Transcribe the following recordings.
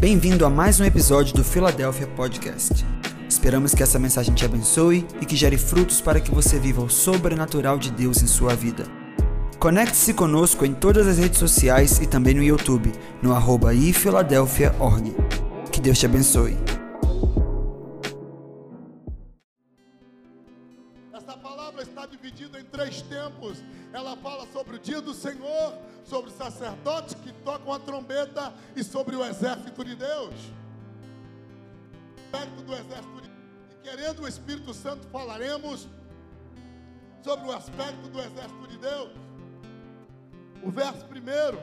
Bem-vindo a mais um episódio do Philadelphia Podcast. Esperamos que essa mensagem te abençoe e que gere frutos para que você viva o sobrenatural de Deus em sua vida. Conecte-se conosco em todas as redes sociais e também no YouTube, no arroba. Que Deus te abençoe. Essa palavra está dividida em três tempos. Ela fala sobre o dia do Senhor, sobre os sacerdotes que tocam a trombeta e sobre o exército de Deus. Perto do exército de E querendo o Espírito Santo, falaremos sobre o aspecto do exército de Deus. O verso primeiro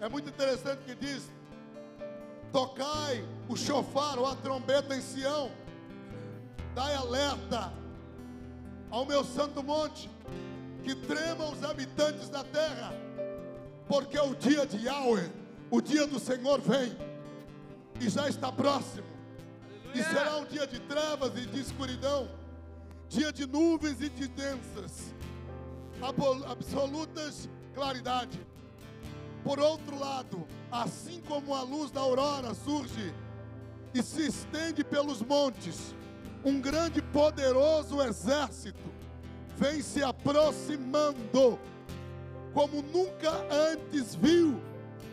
é muito interessante que diz: Tocai o chofar ou a trombeta em Sião, dai alerta ao meu santo monte, que tremam os habitantes da terra, porque o dia de Yahweh, o dia do Senhor vem, e já está próximo, e será um dia de trevas e de escuridão, dia de nuvens e de densas, absolutas claridade. Por outro lado, assim como a luz da aurora surge e se estende pelos montes, um grande e poderoso exército vem se aproximando, como nunca antes viu,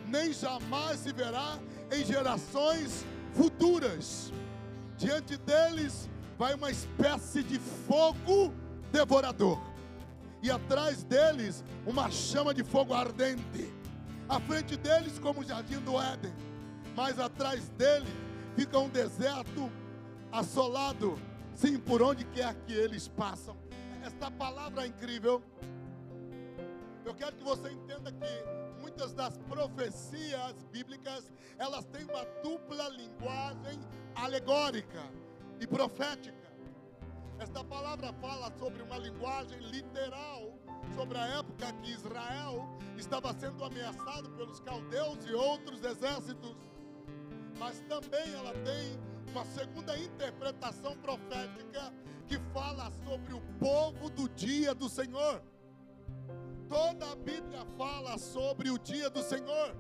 nem jamais se verá em gerações futuras. Diante deles vai uma espécie de fogo devorador, e atrás deles uma chama de fogo ardente. À frente deles, como o jardim do Éden, mas atrás dele fica um deserto assolado, sim, por onde quer que eles passam. Esta palavra é incrível. Eu quero que você entenda que muitas das profecias bíblicas, elas têm uma dupla linguagem alegórica e profética. Esta palavra fala sobre uma linguagem literal, sobre a época que Israel estava sendo ameaçado pelos caldeus e outros exércitos. Mas também ela tem uma segunda interpretação profética que fala sobre o povo do dia do Senhor. Toda a Bíblia fala sobre o dia do Senhor.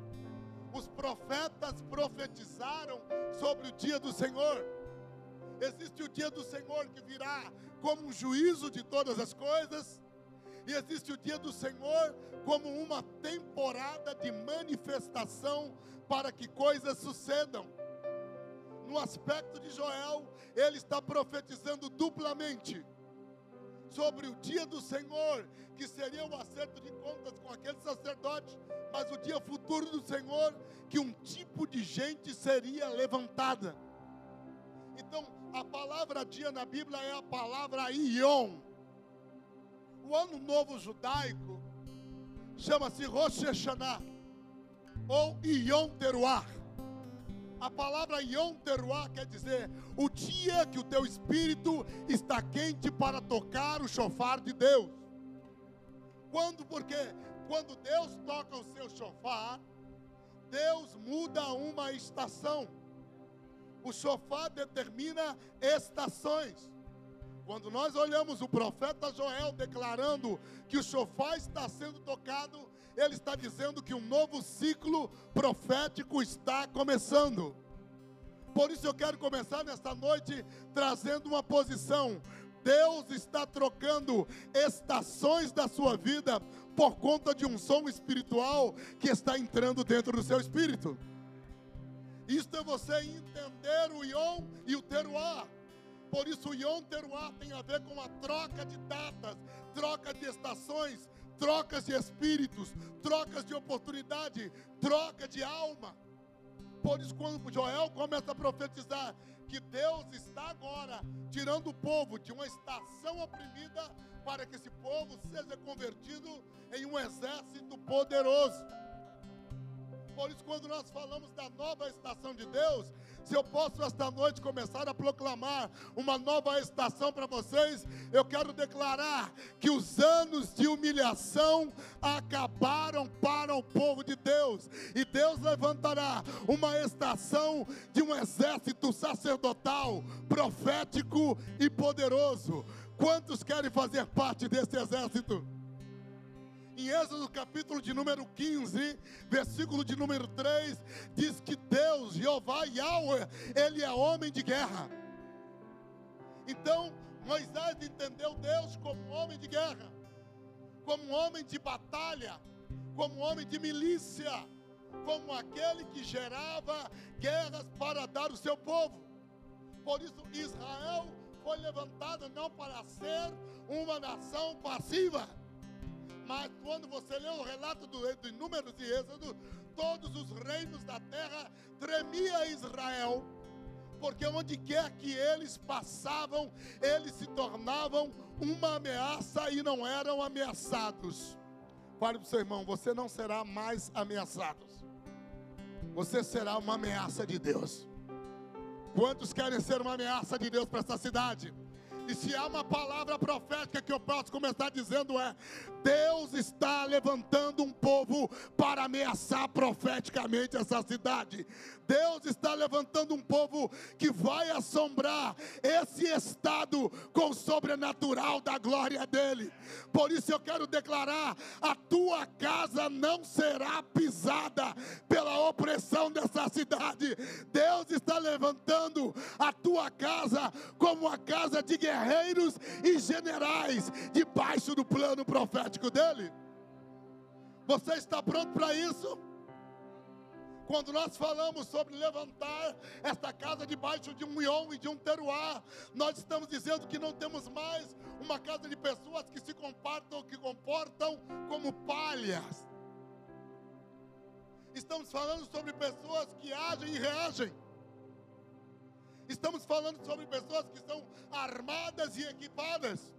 Os profetas profetizaram sobre o dia do Senhor. Existe o dia do Senhor que virá como um juízo de todas as coisas. E existe o dia do Senhor como uma temporada de manifestação para que coisas sucedam. No aspecto de Joel, ele está profetizando duplamente sobre o dia do Senhor, que seria o acerto de contas com aquele sacerdote, mas o dia futuro do Senhor, que um tipo de gente seria levantada. Então, a palavra dia na Bíblia é a palavra Ion. O ano novo judaico chama-se Rosh Hashanah ou Yom Teruah. A palavra Yom Teruah quer dizer o dia que o teu espírito está quente para tocar o chofar de Deus. Quando? Porque quando Deus toca o seu chofar, Deus muda uma estação. O chofar determina estações. Quando nós olhamos o profeta Joel declarando que o chofar está sendo tocado, ele está dizendo que um novo ciclo profético está começando. Por isso eu quero começar nesta noite trazendo uma posição. Deus está trocando estações da sua vida por conta de um som espiritual que está entrando dentro do seu espírito. Isto é você entender o Yom e o Teruá. Por isso o Yom Teruá tem a ver com a troca de datas, troca de estações, trocas de espíritos, trocas de oportunidade, troca de alma. Por isso, quando Joel começa a profetizar que Deus está agora tirando o povo de uma estação oprimida para que esse povo seja convertido em um exército poderoso. Por isso, quando nós falamos da nova estação de Deus, se eu posso esta noite começar a proclamar uma nova estação para vocês, eu quero declarar que os anos de humilhação acabaram para o povo de Deus, e Deus levantará uma estação de um exército sacerdotal, profético e poderoso. Quantos querem fazer parte desse exército? Em Êxodo capítulo de número 15, versículo de número 3, diz que Deus, Jeová Yahweh, ele é homem de guerra. Então, Moisés entendeu Deus como homem de guerra, como homem de batalha, como homem de milícia, como aquele que gerava guerras para dar o seu povo. Por isso, Israel foi levantado não para ser uma nação passiva, mas quando você lê o relato do, de Números e Êxodo, todos os reinos da terra tremia Israel porque onde quer que eles passavam, eles se tornavam uma ameaça e não eram ameaçados. Fale para o seu irmão: você não será mais ameaçado, você será uma ameaça de Deus. Quantos querem ser uma ameaça de Deus para essa cidade? E se há uma palavra profética que eu posso começar dizendo é: Deus está levantando um povo para ameaçar profeticamente essa cidade. Deus está levantando um povo que vai assombrar esse estado com o sobrenatural da glória dele. Por isso eu quero declarar: a tua casa não será pisada pela opressão dessa cidade. Deus está levantando a tua casa como a casa de guerreiros e generais debaixo do plano profético dele. Você está pronto para isso? Quando nós falamos sobre levantar esta casa debaixo de um ion e de um teruá, nós estamos dizendo que não temos mais uma casa de pessoas que se comportam, que comportam como palhas. Estamos falando sobre pessoas que agem e reagem. Estamos falando sobre pessoas que são armadas e equipadas.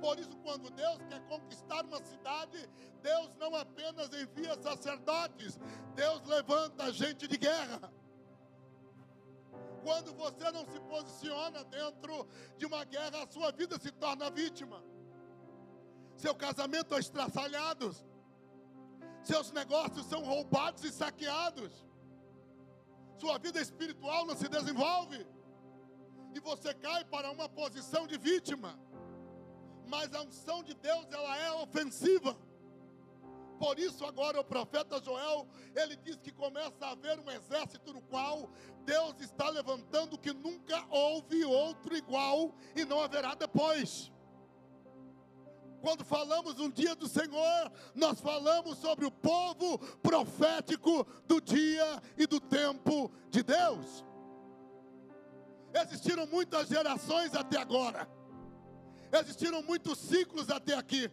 Por isso, quando Deus quer conquistar uma cidade, Deus não apenas envia sacerdotes, Deus levanta gente de guerra. Quando você não se posiciona dentro de uma guerra, a sua vida se torna vítima. Seu casamento é estraçalhado, seus negócios são roubados e saqueados sua vida espiritual não se desenvolve, e você cai para uma posição de vítima. Mas a unção de Deus, ela é ofensiva. Por isso agora o profeta Joel, ele diz que começa a haver um exército no qual Deus está levantando que nunca houve outro igual e não haverá depois. Quando falamos um dia do Senhor, nós falamos sobre o povo profético do dia e do tempo de Deus. Existiram muitas gerações até agora, existiram muitos ciclos até aqui,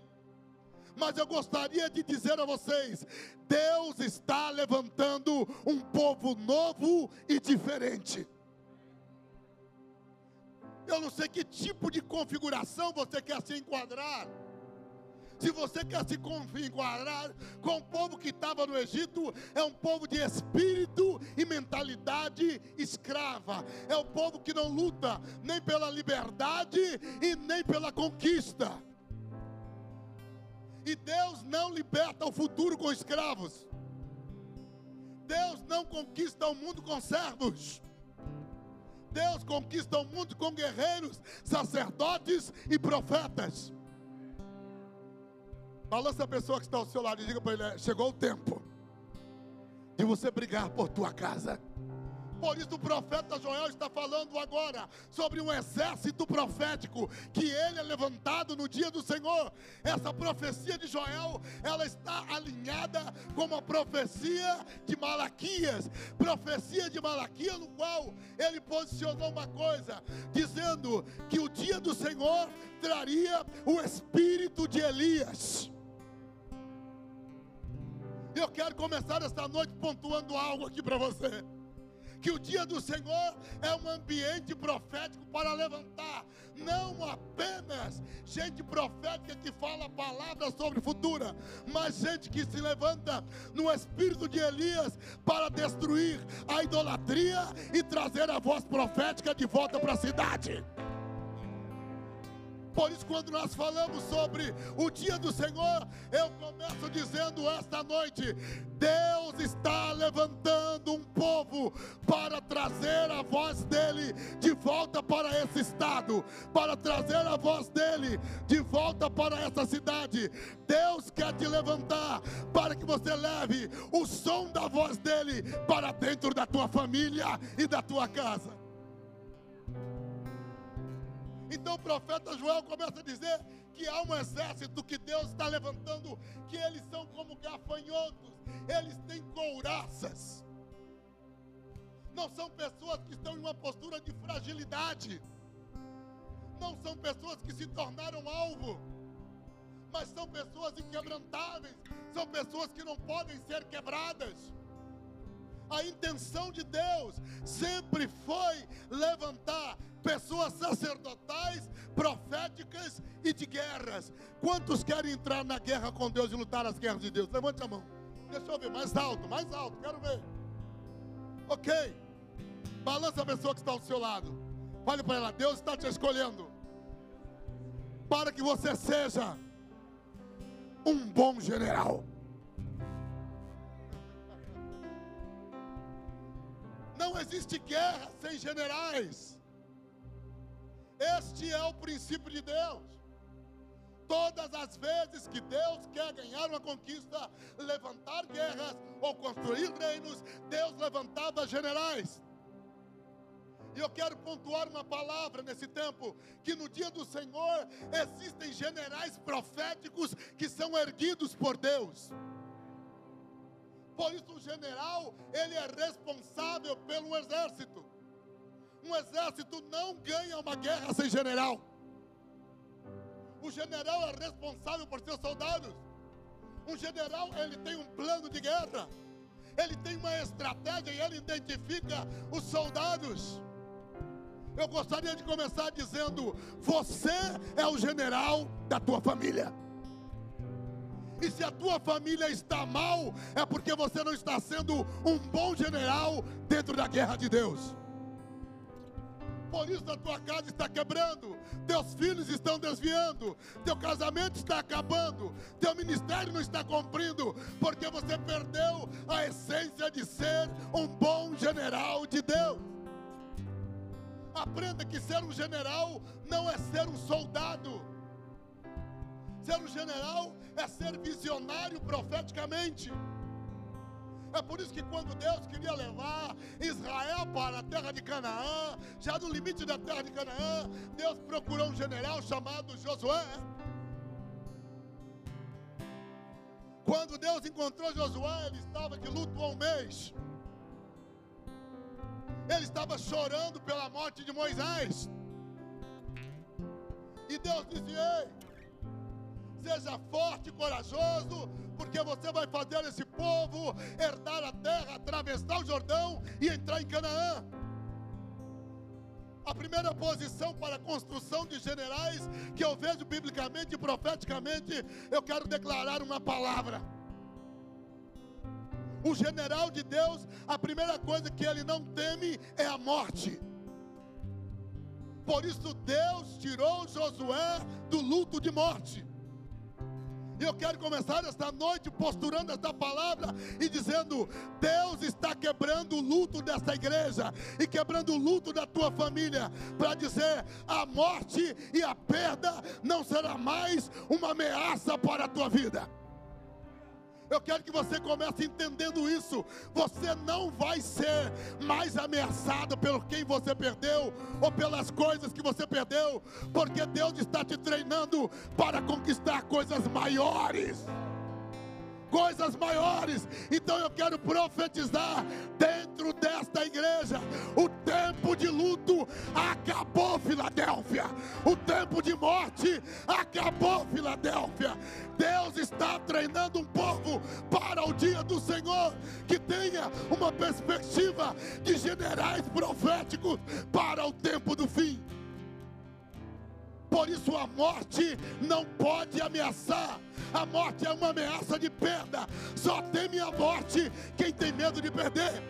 mas eu gostaria de dizer a vocês: Deus está levantando um povo novo e diferente. Eu não sei que tipo de configuração você quer se enquadrar. Se você quer se enquadrar com o povo que estava no Egito, é um povo de espírito e mentalidade escrava. É o povo que não luta nem pela liberdade e nem pela conquista. E Deus não liberta o futuro com escravos. Deus não conquista o mundo com servos. Deus conquista o mundo com guerreiros, sacerdotes e profetas. Balança a pessoa que está ao seu lado e diga para ele: chegou o tempo de você brigar por tua casa. Por isso o profeta Joel está falando agora sobre um exército profético que ele é levantado no dia do Senhor. Essa profecia de Joel, ela está alinhada com a profecia de Malaquias. Profecia de Malaquias no qual ele posicionou uma coisa, dizendo que o dia do Senhor traria o espírito de Elias. Eu quero começar esta noite pontuando algo aqui para você. Que o dia do Senhor é um ambiente profético para levantar, não apenas gente profética que fala palavras sobre o futuro, mas gente que se levanta no espírito de Elias para destruir a idolatria e trazer a voz profética de volta para a cidade. Por isso, quando nós falamos sobre o dia do Senhor, eu começo dizendo esta noite: Deus está levantando um povo para trazer a voz dele de volta para esse estado, para trazer a voz dele de volta para essa cidade. Deus quer te levantar para que você leve o som da voz dele para dentro da tua família e da tua casa. Então o profeta Joel começa a dizer que há um exército que Deus está levantando, que eles são como gafanhotos, eles têm couraças. Não são pessoas que estão em uma postura de fragilidade. Não são pessoas que se tornaram alvo. Mas são pessoas inquebrantáveis. São pessoas que não podem ser quebradas. A intenção de Deus sempre foi levantar pessoas sacerdotais, proféticas e de guerras. Quantos querem entrar na guerra com Deus e lutar as guerras de Deus? Levante a mão. Deixa eu ver, mais alto, mais alto, quero ver. Ok. Balança a pessoa que está ao seu lado. Fale para ela: Deus está te escolhendo para que você seja um bom general. Não existe guerra sem generais. Este é o princípio de Deus. Todas as vezes que Deus quer ganhar uma conquista, levantar guerras ou construir reinos, Deus levantava generais. E eu quero pontuar uma palavra nesse tempo: que no dia do Senhor existem generais proféticos que são erguidos por Deus. Por isso, o general, ele é responsável pelo exército. Um exército não ganha uma guerra sem general. O general é responsável por seus soldados. Um general, ele tem um plano de guerra. Ele tem uma estratégia e ele identifica os soldados. Eu gostaria de começar dizendo: você é o general da tua família. E se a tua família está mal, é porque você não está sendo um bom general dentro da guerra de Deus. Por isso a tua casa está quebrando, teus filhos estão desviando, teu casamento está acabando, teu ministério não está cumprindo, porque você perdeu a essência de ser um bom general de Deus. Aprenda que ser um general não é ser um soldado. Ser um general é ser visionário profeticamente. É por isso que quando Deus queria levar Israel para a terra de Canaã, já no limite da terra de Canaã, Deus procurou um general chamado Josué. Quando Deus encontrou Josué, ele estava de luto há um mês. Ele estava chorando pela morte de Moisés. E Deus dizia: Ei, seja forte e corajoso, porque você vai fazer esse povo herdar a terra, atravessar o Jordão e entrar em Canaã. A primeira posição para a construção de generais que eu vejo biblicamente e profeticamente, eu quero declarar uma palavra. O general de Deus, a primeira coisa que ele não teme é a morte. Por isso Deus tirou Josué do luto de morte. E eu quero começar esta noite posturando esta palavra e dizendo: Deus está quebrando o luto desta igreja e quebrando o luto da tua família, para dizer: a morte e a perda não será mais uma ameaça para a tua vida. Eu quero que você comece entendendo isso. Você não vai ser mais ameaçado pelo quem você perdeu ou pelas coisas que você perdeu, porque Deus está te treinando para conquistar coisas maiores coisas maiores. Então eu quero profetizar dentro desta igreja: o tempo de luto acabou, Filadélfia. O tempo de morte acabou, Filadélfia. Deus está treinando um povo para o dia do Senhor que tenha uma perspectiva de generais proféticos para o tempo do fim. Por isso a morte não pode ameaçar. A morte é uma ameaça de perda. Só teme a morte quem tem medo de perder.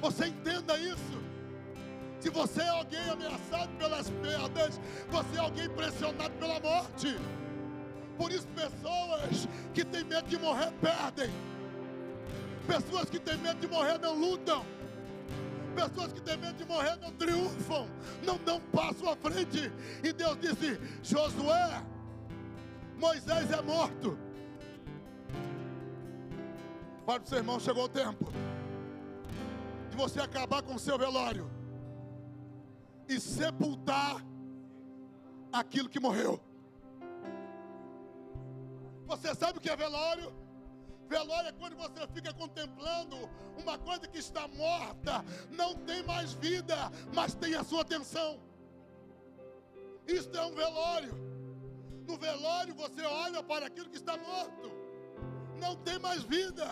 Você entenda isso. Se você é alguém ameaçado pelas perdas, você é alguém pressionado pela morte. Por isso, pessoas que têm medo de morrer perdem. Pessoas que têm medo de morrer não lutam Pessoas que têm medo de morrer não triunfam, não dão passo à frente. E Deus disse: Josué, Moisés é morto. Para o seu irmão, chegou o tempo de você acabar com o seu velório e sepultar aquilo que morreu. Você sabe o que é velório? Velório é quando você fica contemplando uma coisa que está morta, não tem mais vida, mas tem a sua atenção. Isto é um velório. No velório você olha para aquilo que está morto, não tem mais vida,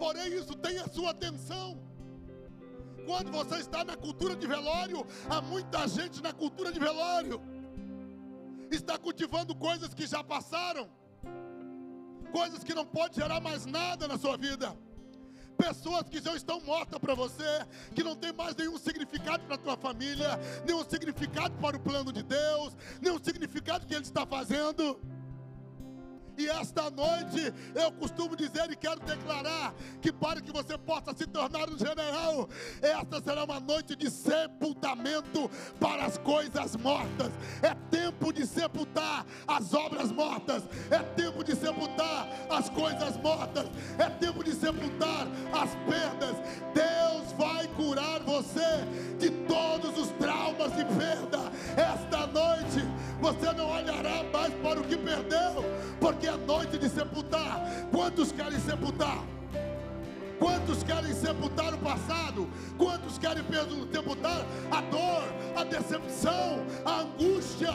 porém isso tem a sua atenção. Quando você está na cultura de velório, há muita gente na cultura de velório, está cultivando coisas que já passaram coisas que não pode gerar mais nada na sua vida. Pessoas que já estão mortas para você, que não tem mais nenhum significado para a tua família, nenhum significado para o plano de Deus, nenhum significado que Ele está fazendo. E esta noite eu costumo dizer e quero declarar que para que você possa se tornar um general, esta será uma noite de sepultamento para as coisas mortas. É tempo de sepultar as obras mortas, é tempo de sepultar as coisas mortas, é tempo de sepultar as perdas. Deus vai curar você de sepultar? Quantos querem sepultar o passado? Quantos querem sepultar a dor, a decepção, a angústia?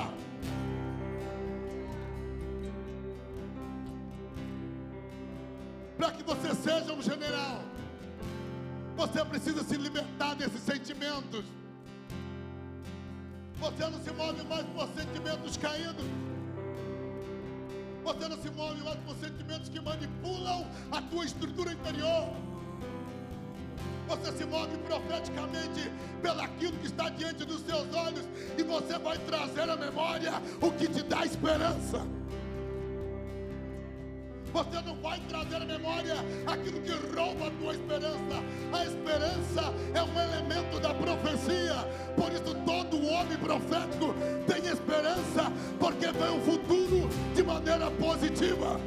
Para que você seja um general, você precisa se libertar desses sentimentos. Você não se move mais por sentimentos caídos. Você não se move mais por sentimentos que manipulam a tua estrutura interior. Você se move profeticamente pelaquilo que está diante dos seus olhos e você vai trazer à memória o que te dá esperança. Você não vai trazer à memória aquilo que rouba a tua esperança. A esperança é um elemento da profecia. Por isso, todo homem profético tem esperança, porque vê o futuro de maneira positiva.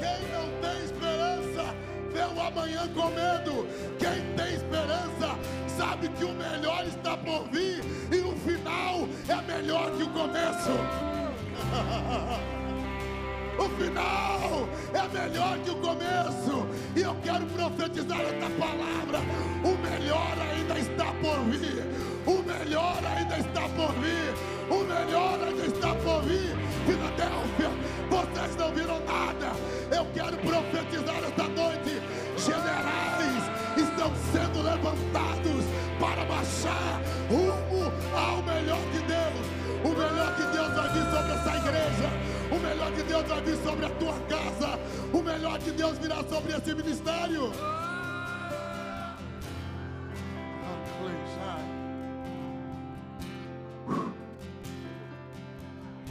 Quem não tem esperança, vê o amanhã com medo. Quem tem esperança, sabe que o melhor está por vir e o final é melhor que o começo. O final é melhor que o começo. E eu quero profetizar esta palavra. O melhor ainda está por vir. O melhor ainda está por vir. O melhor ainda está por vir. Filadélfia, vocês não viram nada. Eu quero profetizar esta noite. Generais estão sendo levantados para baixar rumo ao melhor de Deus. O melhor de Deus vai vir sobre essa igreja. Melhor de Deus vai vir sobre a tua casa. O melhor de Deus virá sobre esse ministério.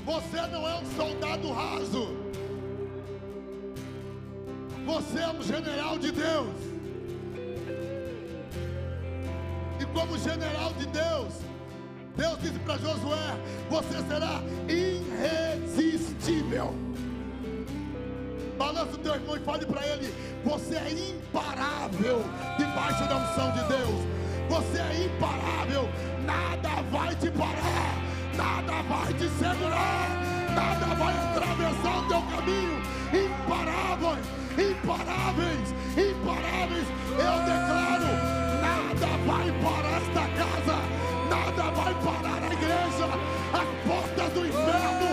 Você não é um soldado raso. Você é um general de Deus. E como general de Deus, Deus disse para Josué: Você será irresistível. Balança o teu irmão e fale para ele: Você é imparável debaixo da unção de Deus. Você é imparável. Nada vai te parar. Nada vai te segurar. Nada vai atravessar o teu caminho. Imparáveis, imparáveis, imparáveis. Eu declaro: nada vai parar esta casa vai parar a igreja, as portas do inferno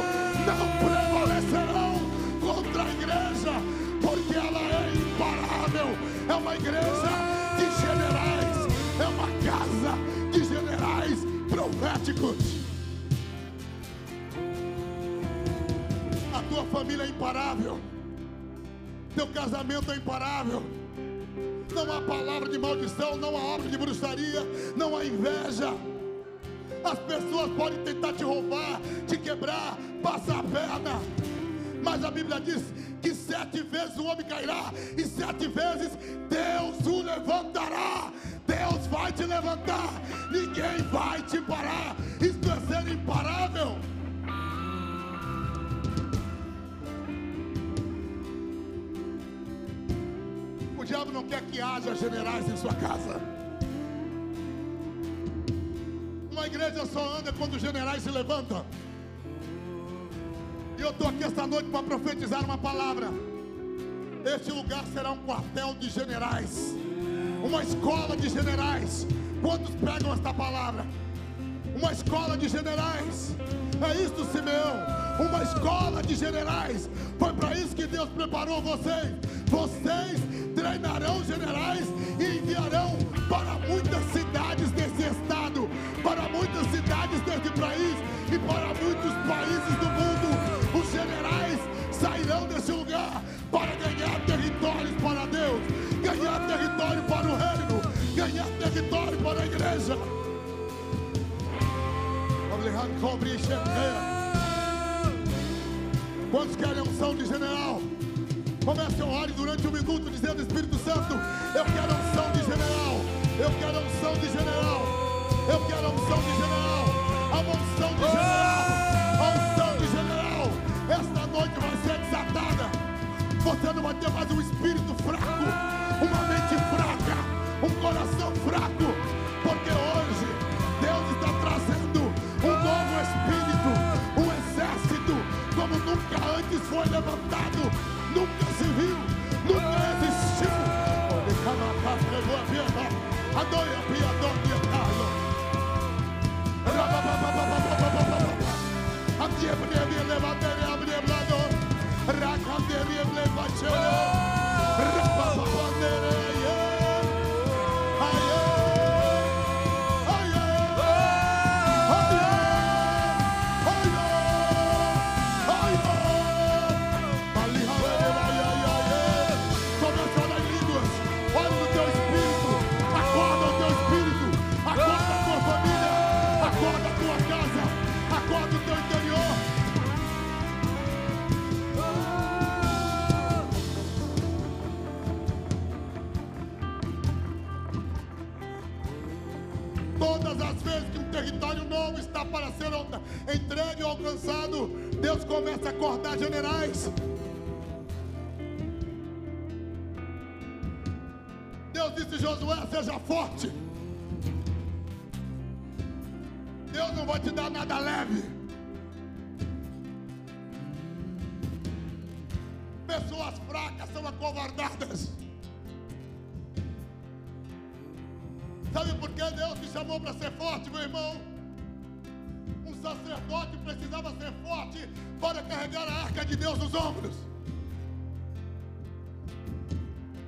não prevalecerão contra a igreja, porque ela é imparável, é uma igreja de generais, é uma casa de generais proféticos. A tua família é imparável, teu casamento é imparável. Não há palavra de maldição, não há obra de bruxaria, não há inveja. As pessoas podem tentar te roubar, te quebrar, passar a perna. Mas a Bíblia diz que sete vezes o homem cairá e sete vezes Deus o levantará. levantar, ninguém vai te parar. Isso é ser imparável. O diabo não quer que haja generais em sua casa. Uma igreja só anda quando os generais se levantam. E eu estou aqui esta noite para profetizar uma palavra. Este lugar será um quartel de generais, uma escola de generais. Quantos pegam esta palavra? Uma escola de generais. É isso, Simeão. Uma escola de generais. Foi para isso que Deus preparou vocês. Vocês treinarão generais e enviarão para muitas cidades para muitas cidades desse país e para muitos países do mundo. Os generais sairão desse lugar para ganhar territórios para Deus, ganhar território para o reino, ganhar território para a igreja. Quantos querem unção de general? Comece a orar durante um minuto dizendo Espírito Santo, eu quero unção de general, eu quero unção de general, eu quero unção de general, a unção de general, a unção de general, esta noite vai ser desatada. Você não vai ter mais um espírito fraco, uma mente fraca, um coração fraco, porque hoje Deus está trazendo um novo espírito, um exército como nunca antes foi levantado nunca se viu, nunca existiu. Adoia, piador, piador. Abrir, abrir, levantar, abrir, abrir, Rakanderia, levantar. entregue ou alcançado, Deus começa a acordar generais. Deus disse: Josué, seja forte. Deus não vai te dar nada leve. Pessoas fracas são acovardadas. Sabe por que Deus te chamou para ser forte, meu irmão? Sacerdote precisava ser forte para carregar a arca de Deus nos ombros.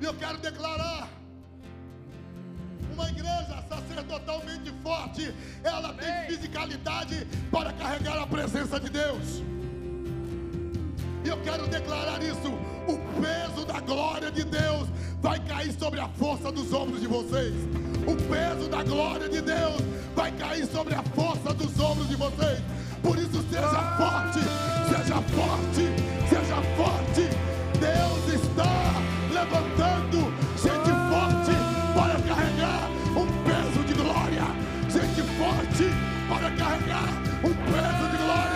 E eu quero declarar: uma igreja sacerdotalmente forte, ela Amém. tem fisicalidade para carregar a presença de Deus. E eu quero declarar isso: o peso da glória de Deus vai cair sobre a força dos ombros de vocês. O peso da glória de Deus vai cair sobre a força dos ombros de vocês. Por isso, seja forte, seja forte, seja forte. Deus está levantando gente forte para carregar um peso de glória. Gente forte para carregar um peso de glória.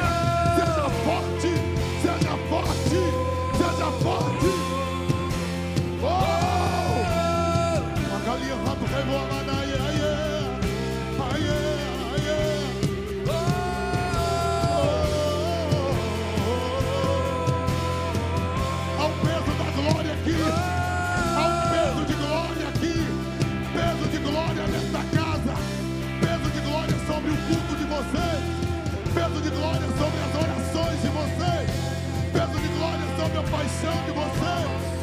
Paixão de você.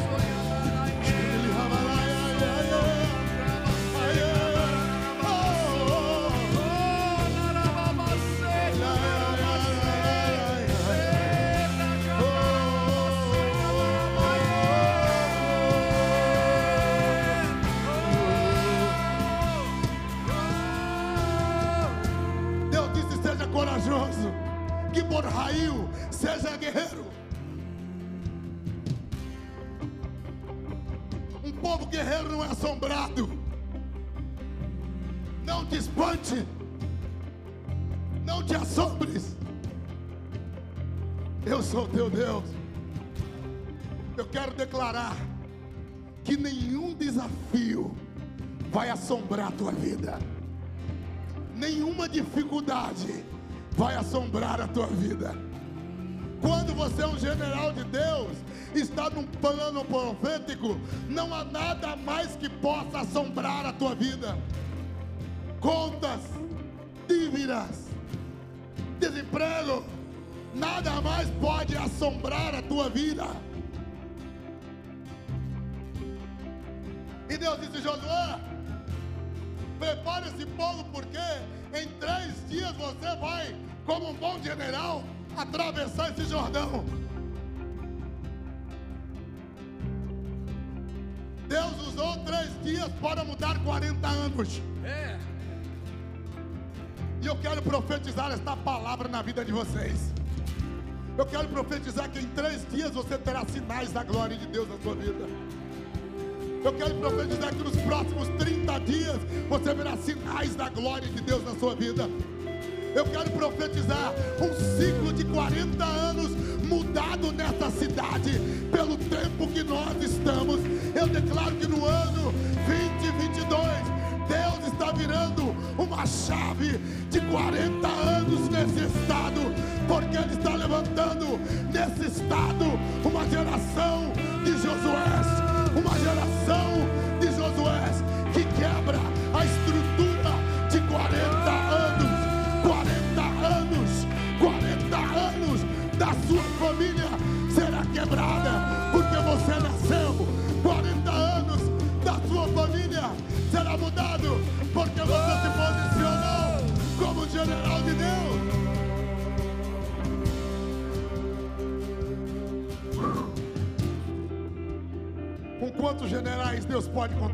Raio seja guerreiro. povo guerreiro não é assombrado. Não te espante. Não te assombres. Eu sou teu Deus. Eu quero declarar que nenhum desafio vai assombrar a tua vida. Nenhuma dificuldade vai assombrar a tua vida. Quando você é um general de Deus, está num plano profético, não há nada mais que possa assombrar a tua vida. Contas, dívidas, desemprego, nada mais pode assombrar a tua vida. E Deus disse: Josué, prepare esse povo, porque em três dias você vai, como um bom general, atravessar esse Jordão. Deus usou três dias para mudar 40 anos. É. E eu quero profetizar esta palavra na vida de vocês. Eu quero profetizar que em três dias você terá sinais da glória de Deus na sua vida. Eu quero profetizar que nos próximos 30 dias você verá sinais da glória de Deus na sua vida. Eu quero profetizar um ciclo de 40 anos mudado nessa cidade pelo tempo que nós estamos. Eu declaro que no ano 2022 Deus está virando uma chave de 40 anos nesse estado, porque Ele está levantando nesse estado uma geração de Josué uma geração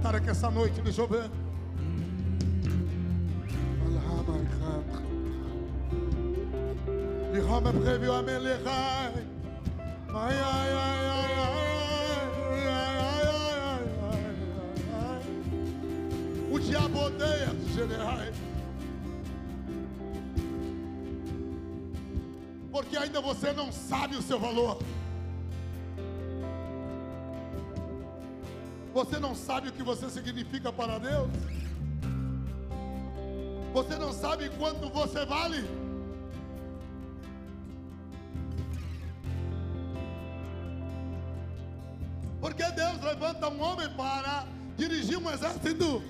Contar aqui essa noite? Deixa eu ver. Roma previu a melerai. Ai, ai, ai, ai, ai, ai, ai, ai. O diabo odeia os generais. Porque ainda você não sabe o seu valor. Você não sabe o que você significa para Deus? Você não sabe quanto você vale? Porque Deus levanta um homem para dirigir um exército.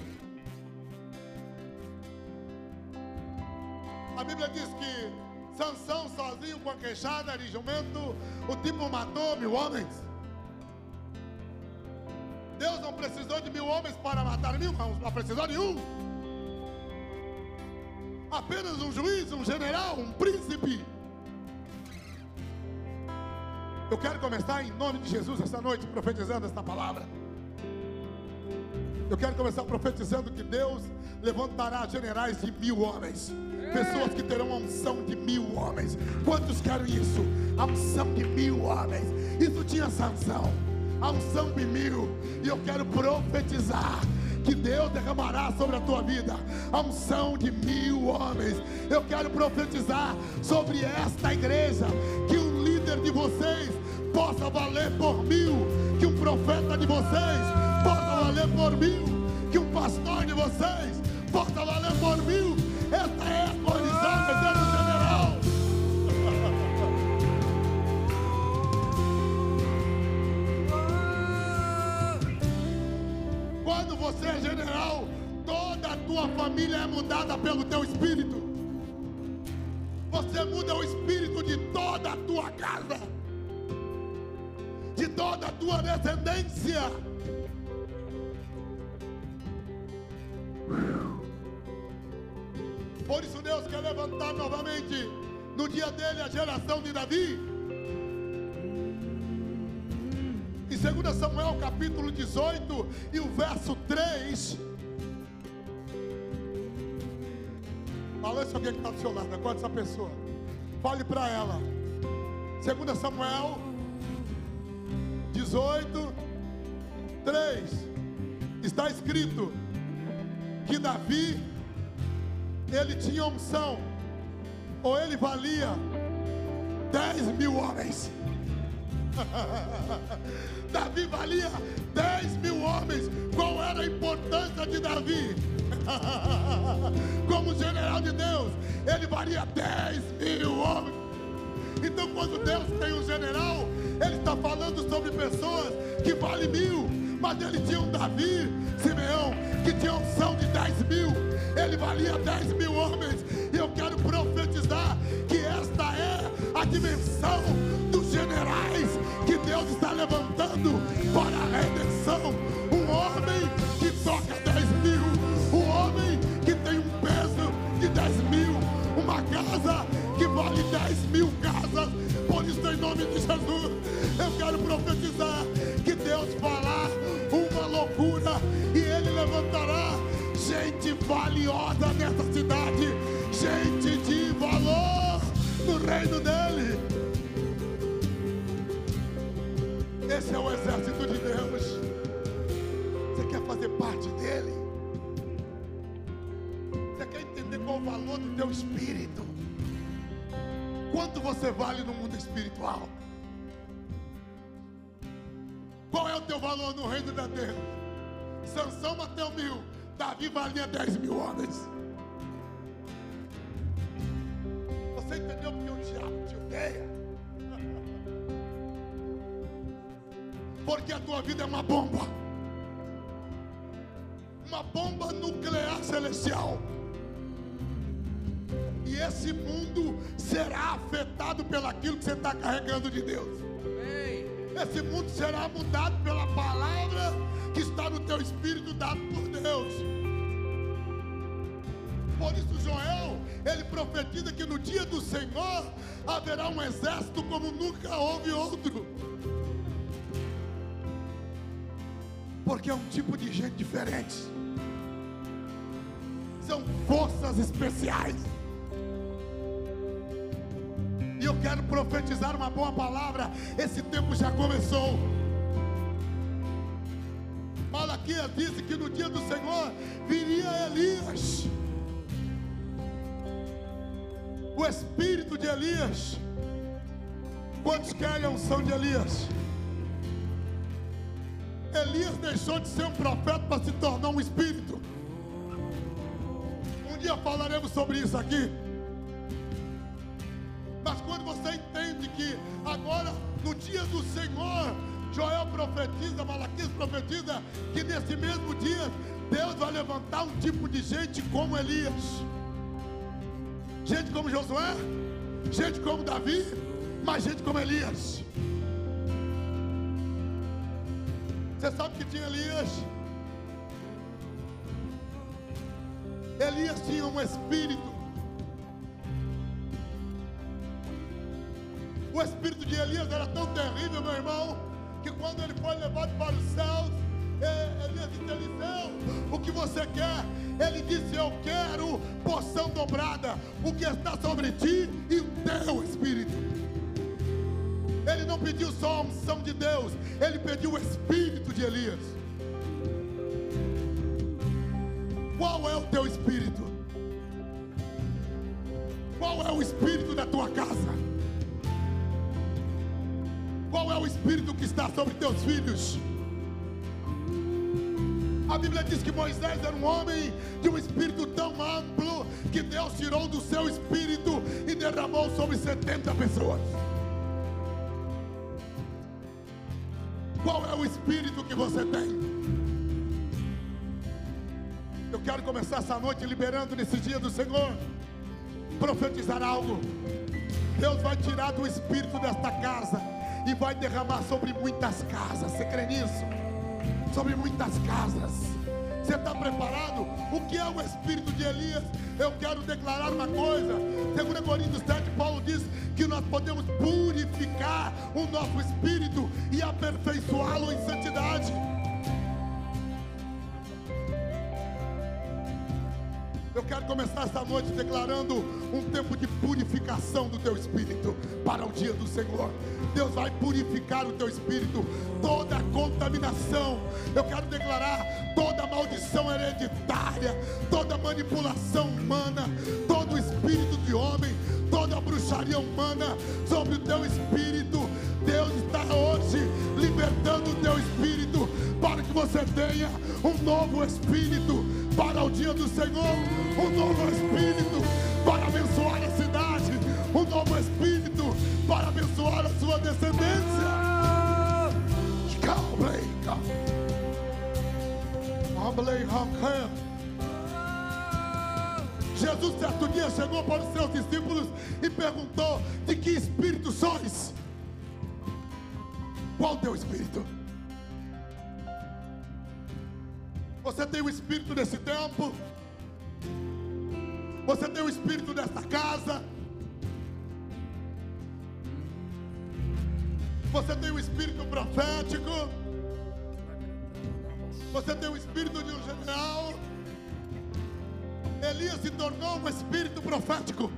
A Bíblia diz que Sansão sozinho com a queixada de jumento, o tipo matou mil homens. Deus não precisou de mil homens para matar mil, não precisou de um. Apenas um juiz, um general, um príncipe. Eu quero começar em nome de Jesus esta noite profetizando esta palavra. Eu quero começar profetizando que Deus levantará generais de mil homens, pessoas que terão a unção de mil homens. Quantos querem isso? A unção de mil homens. Isso tinha sanção a unção mil. E eu quero profetizar que Deus derramará sobre a tua vida a unção de mil homens. Eu quero profetizar sobre esta igreja que um líder de vocês possa valer por mil, que um profeta de vocês possa valer por mil, que um pastor de vocês possa valer por mil. Esta é a condição de Deus. Você é general, toda a tua família é mudada pelo teu espírito. Você muda o espírito de toda a tua casa, de toda a tua descendência. Por isso Deus quer levantar novamente no dia dele a geração de Davi 2 Samuel capítulo 18 e o verso 3. Balance alguém que está do seu lado, agora essa pessoa. Fale para ela. 2 Samuel 18, 3. Está escrito que Davi ele tinha unção, ou ele valia 10 mil homens. Davi valia 10 mil homens. Qual era a importância de Davi? Como general de Deus, ele valia 10 mil homens. Então, quando Deus tem um general, Ele está falando sobre pessoas que valem mil, mas ele tinha um Davi, Simeão, que tinha unção de 10 mil, ele valia 10 mil homens, e eu quero profetizar que esta é a dimensão generais que Deus está levantando para a redenção. Um homem que toca 10 mil, um homem que tem um peso de 10 mil, uma casa que vale 10 mil casas. Por isso, em nome de Jesus, eu quero profetizar que Deus fará uma loucura e Ele levantará gente valiosa nessa cidade, gente de valor no reino dele. Esse é o exército de Deus. Você quer fazer parte dele? Você quer entender qual o valor do teu espírito? Quanto você vale no mundo espiritual? Qual é o teu valor no reino da Deus? Sansão bateu mil, Davi valia dez mil homens. Você entendeu porque o diabo te odeia? Porque a tua vida é uma bomba. Uma bomba nuclear celestial. E esse mundo será afetado pelaquilo que você está carregando de Deus. Esse mundo será mudado pela palavra que está no teu espírito dado por Deus. Por isso Joel, ele profetiza que no dia do Senhor haverá um exército como nunca houve outro. Porque é um tipo de gente diferente. São forças especiais. E eu quero profetizar uma boa palavra. Esse tempo já começou. Malaquias disse que no dia do Senhor viria Elias. O espírito de Elias. Quantos querem a unção de Elias? Elias deixou de ser um profeta para se tornar um espírito. Um dia falaremos sobre isso aqui. Mas quando você entende que agora, no dia do Senhor, Joel profetiza, Malaquias profetiza, que nesse mesmo dia, Deus vai levantar um tipo de gente como Elias, gente como Josué, gente como Davi, mas gente como Elias. Você sabe que tinha Elias? Elias tinha um espírito. O espírito de Elias era tão terrível, meu irmão, que quando ele foi levado para os céus, Elias disse: Eliseu, o que você quer? Ele disse: Eu quero porção dobrada, o que está sobre ti e o teu espírito. Ele não pediu só a unção de Deus, ele pediu o espírito de Elias. Qual é o teu espírito? Qual é o espírito da tua casa? Qual é o espírito que está sobre teus filhos? A Bíblia diz que Moisés era um homem de um espírito tão amplo que Deus tirou do seu espírito e derramou sobre 70 pessoas. Qual é o espírito que você tem? Eu quero começar essa noite liberando nesse dia do Senhor, profetizar algo. Deus vai tirar do espírito desta casa e vai derramar sobre muitas casas. Você crê nisso? Sobre muitas casas. Você está preparado? O que é o espírito de Elias? Eu quero declarar uma coisa. 2 Coríntios 7, Paulo diz que nós podemos purificar o nosso espírito e aperfeiçoá-lo em santidade. Eu quero começar esta noite declarando um tempo de purificação do teu espírito para o dia do Senhor. Deus vai purificar o teu espírito, toda contaminação. Eu quero declarar toda maldição hereditária, toda manipulação humana, todo espírito de homem, toda bruxaria humana sobre o teu espírito. Deus está hoje libertando o teu espírito para que você tenha um novo espírito para o dia do Senhor, um novo espírito para abençoar a cidade, um novo espírito para abençoar a sua descendência. Jesus certo dia chegou para os seus discípulos e perguntou: De que espírito sois? Qual o teu espírito? Você tem o espírito desse tempo? Você tem o espírito desta casa? Você tem o espírito profético? Você tem o espírito de um general? Elias se tornou um espírito profético.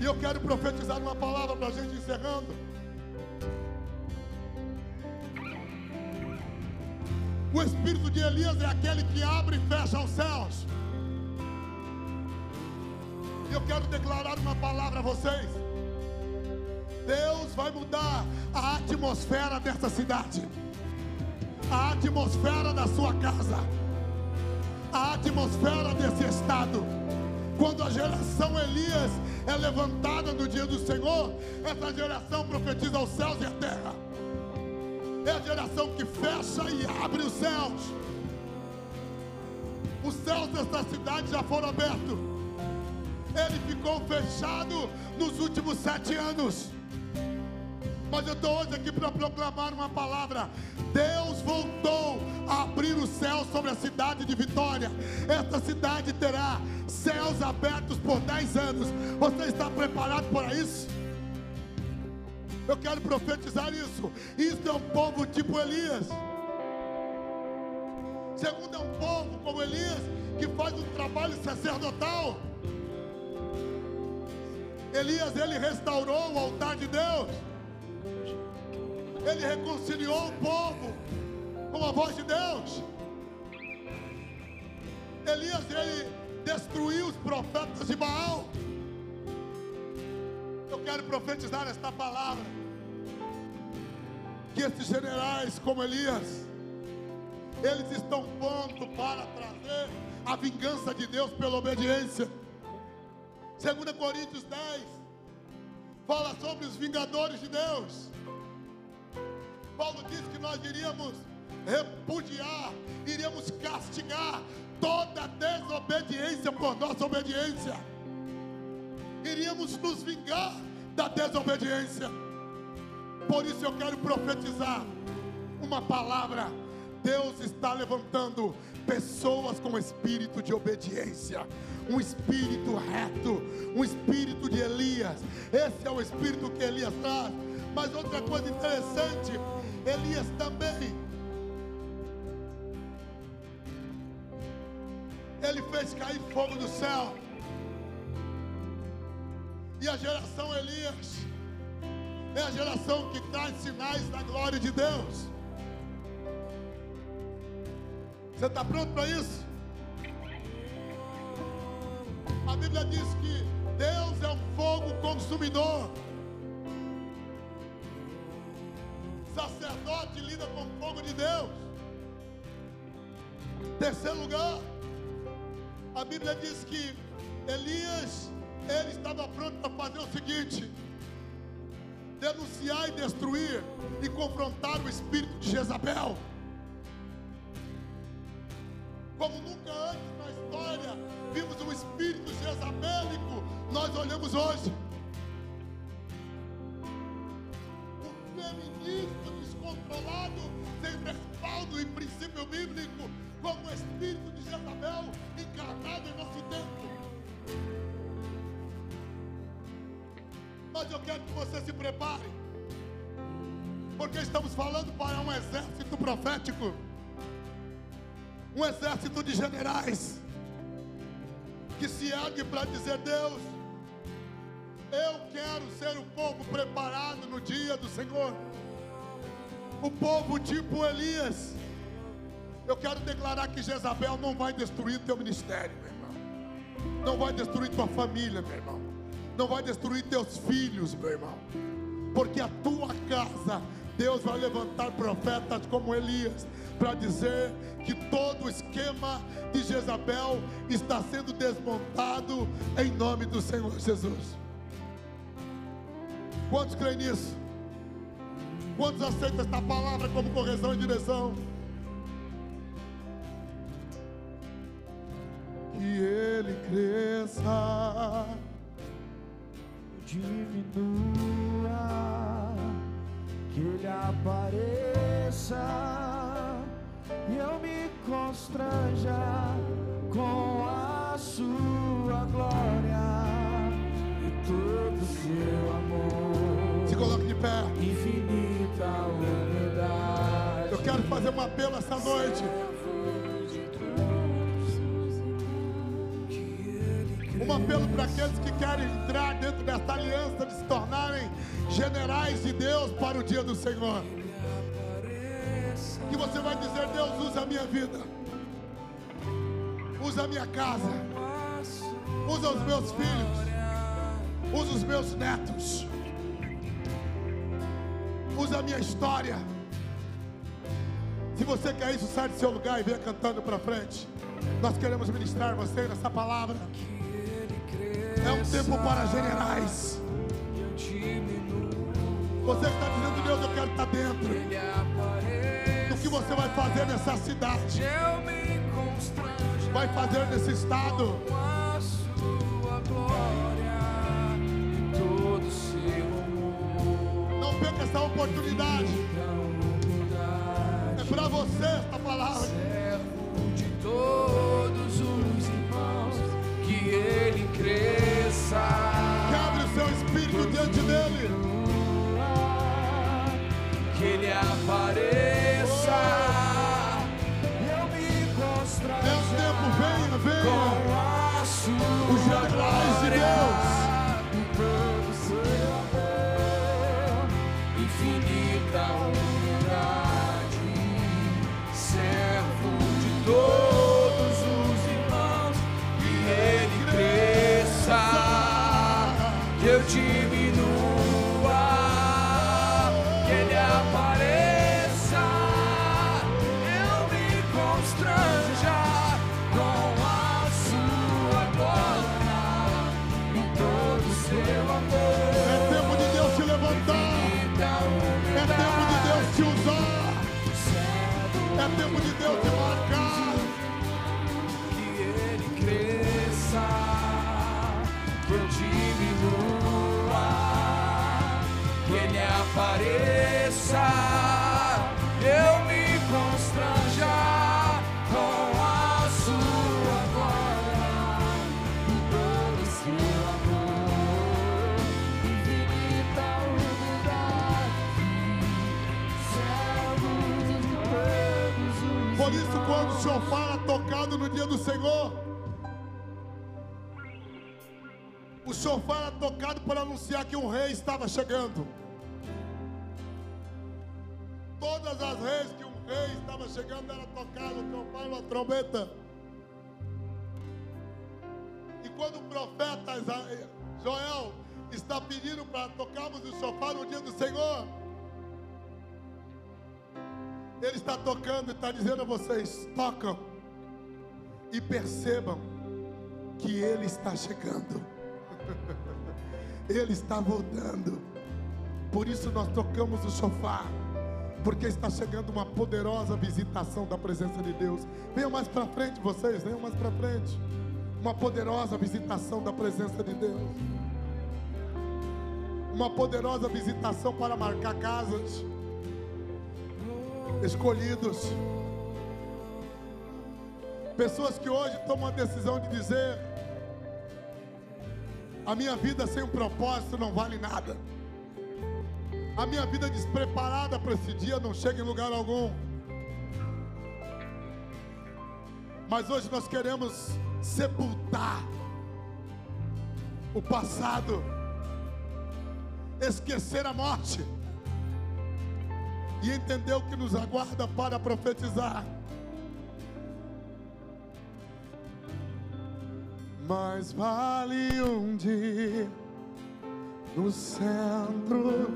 E eu quero profetizar uma palavra para a gente encerrando. O espírito de Elias é aquele que abre e fecha os céus. E eu quero declarar uma palavra a vocês. Deus vai mudar a atmosfera dessa cidade, a atmosfera da sua casa, a atmosfera desse estado. Quando a geração Elias é levantada no dia do Senhor, essa geração profetiza os céus e a terra. É a geração que fecha e abre os céus. Os céus dessa cidade já foram abertos. Ele ficou fechado nos últimos sete anos. Mas eu estou hoje aqui para proclamar uma palavra. Deus voltou a abrir os céus sobre a cidade de Vitória. Esta cidade terá céus abertos por dez anos. Você está preparado para isso? Eu quero profetizar isso. Isso é um povo tipo Elias. Segundo é um povo como Elias que faz um trabalho sacerdotal. Elias ele restaurou o altar de Deus. Ele reconciliou o povo com a voz de Deus. Elias ele destruiu os profetas de Baal. Eu quero profetizar esta palavra. Que esses generais como Elias, eles estão prontos para trazer a vingança de Deus pela obediência. 2 Coríntios 10 fala sobre os vingadores de Deus. Paulo diz que nós iríamos repudiar, iríamos castigar toda desobediência por nossa obediência iríamos nos vingar da desobediência. Por isso eu quero profetizar uma palavra. Deus está levantando pessoas com espírito de obediência, um espírito reto, um espírito de Elias. Esse é o espírito que Elias traz. Mas outra coisa interessante, Elias também. Ele fez cair fogo do céu. E a geração Elias é a geração que traz sinais da glória de Deus. Você está pronto para isso? A Bíblia diz que Deus é um fogo consumidor. Sacerdote lida com o fogo de Deus. Terceiro lugar, a Bíblia diz que Elias ele estava pronto para fazer o seguinte: denunciar e destruir e confrontar o espírito de Jezabel. Como nunca antes na história vimos um espírito jezabélico, nós olhamos hoje. Eu quero que você se prepare. Porque estamos falando para um exército profético. Um exército de generais. Que se ergue para dizer: Deus, eu quero ser o povo preparado no dia do Senhor. O povo tipo Elias. Eu quero declarar que Jezabel não vai destruir teu ministério, meu irmão. Não vai destruir tua família, meu irmão. Não vai destruir teus filhos, meu irmão. Porque a tua casa, Deus vai levantar profetas como Elias para dizer que todo o esquema de Jezabel está sendo desmontado em nome do Senhor Jesus. Quantos creem nisso? Quantos aceitam esta palavra como correção e direção? Que ele cresça, diminua, que ele apareça e eu me constranja com a sua glória e todo o seu amor. Se coloque de pé. Infinita humildade. Eu quero fazer um apelo essa noite. Um apelo para aqueles que querem entrar dentro desta aliança de se tornarem generais de Deus para o dia do Senhor. Que você vai dizer: Deus, usa a minha vida, usa a minha casa, usa os meus filhos, usa os meus netos, usa a minha história. Se você quer isso, sai do seu lugar e venha cantando para frente. Nós queremos ministrar você nessa palavra. É um tempo para generais. Você está dizendo, Deus, eu quero estar dentro. Do que você vai fazer nessa cidade? Vai fazer nesse estado? Não perca essa oportunidade. É para você esta palavra. Ele no dia do Senhor, o chofar é tocado para anunciar que um rei estava chegando. Todas as vezes que um rei estava chegando, era tocado o chofar uma trombeta. E quando o profeta Joel está pedindo para tocarmos o chofar no dia do Senhor, ele está tocando e está dizendo a vocês: tocam e percebam que Ele está chegando, Ele está voltando. Por isso nós tocamos o chofar, porque está chegando uma poderosa visitação da presença de Deus. Venham mais para frente, vocês, venham mais para frente. Uma poderosa visitação da presença de Deus. Uma poderosa visitação para marcar casas escolhidos. Pessoas que hoje tomam a decisão de dizer: a minha vida sem um propósito não vale nada. A minha vida despreparada para esse dia não chega em lugar algum. Mas hoje nós queremos sepultar o passado, esquecer a morte e entender o que nos aguarda para profetizar. Mais vale um dia no centro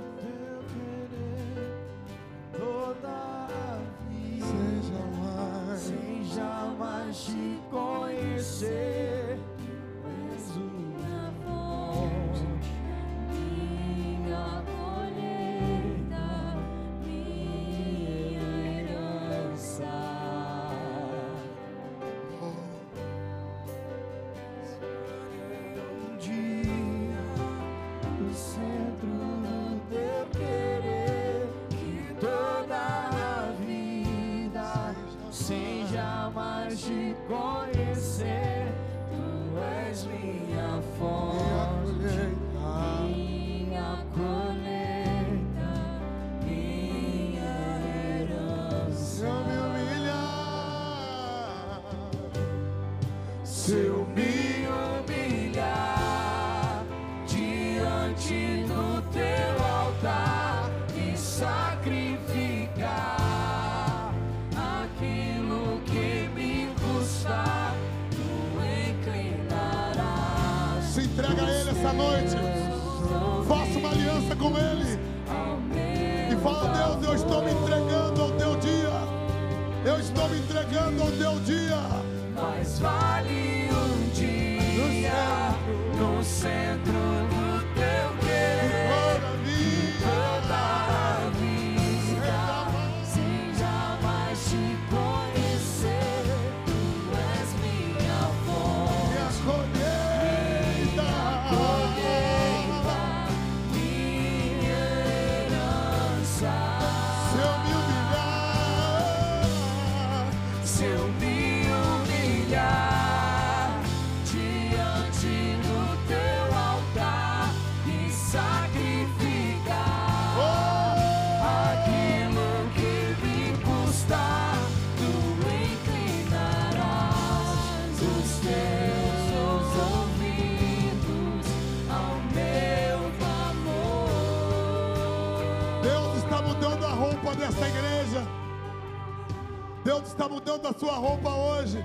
sua roupa hoje.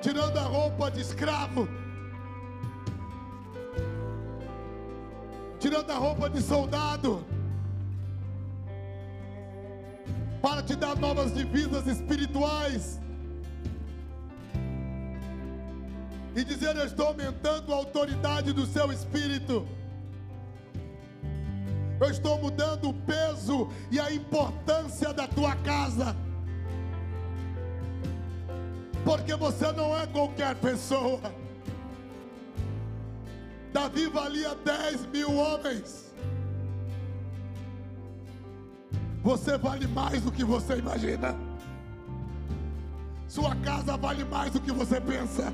Tirando a roupa de escravo. Tirando a roupa de soldado. Para te dar novas divisas espirituais. E dizer: Eu estou aumentando a autoridade do seu espírito. Eu estou mudando o peso e a importância da tua casa. Porque você não é qualquer pessoa. Davi valia 10 mil homens. Você vale mais do que você imagina. Sua casa vale mais do que você pensa.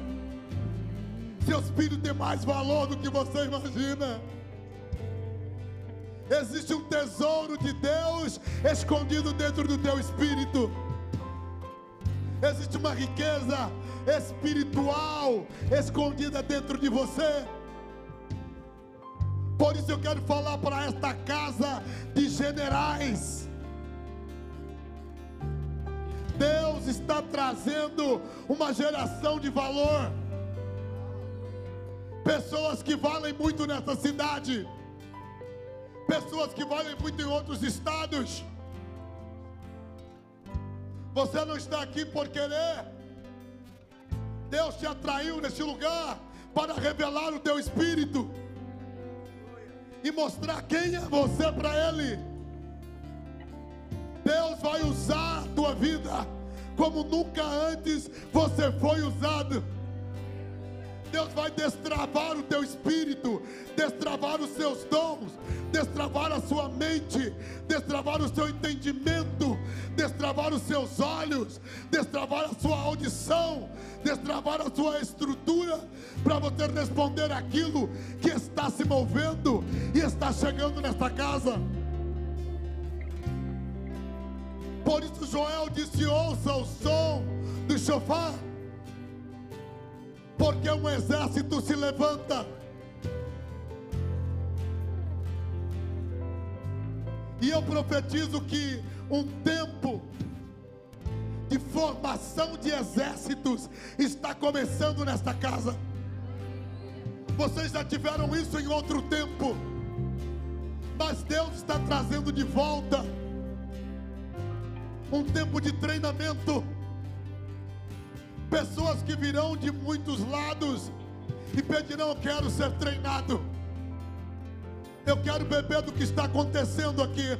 Seus filhos têm mais valor do que você imagina. Existe um tesouro de Deus escondido dentro do teu espírito. Existe uma riqueza espiritual escondida dentro de você. Por isso eu quero falar para esta casa de generais. Deus está trazendo uma geração de valor. Pessoas que valem muito nessa cidade pessoas que valem muito em outros estados. Você não está aqui por querer. Deus te atraiu neste lugar para revelar o teu espírito e mostrar quem é você para Ele. Deus vai usar a tua vida como nunca antes você foi usado. Deus vai destravar o teu espírito, destravar os seus dons, destravar a sua mente, destravar o seu entendimento, destravar os seus olhos, destravar a sua audição, destravar a sua estrutura, para você responder aquilo que está se movendo e está chegando nesta casa. Por isso Joel disse: ouça o som do chofar porque um exército se levanta. E eu profetizo que um tempo de formação de exércitos está começando nesta casa. Vocês já tiveram isso em outro tempo, mas Deus está trazendo de volta um tempo de treinamento. Pessoas que virão de muitos lados e pedirão: Eu quero ser treinado. Eu quero beber do que está acontecendo aqui.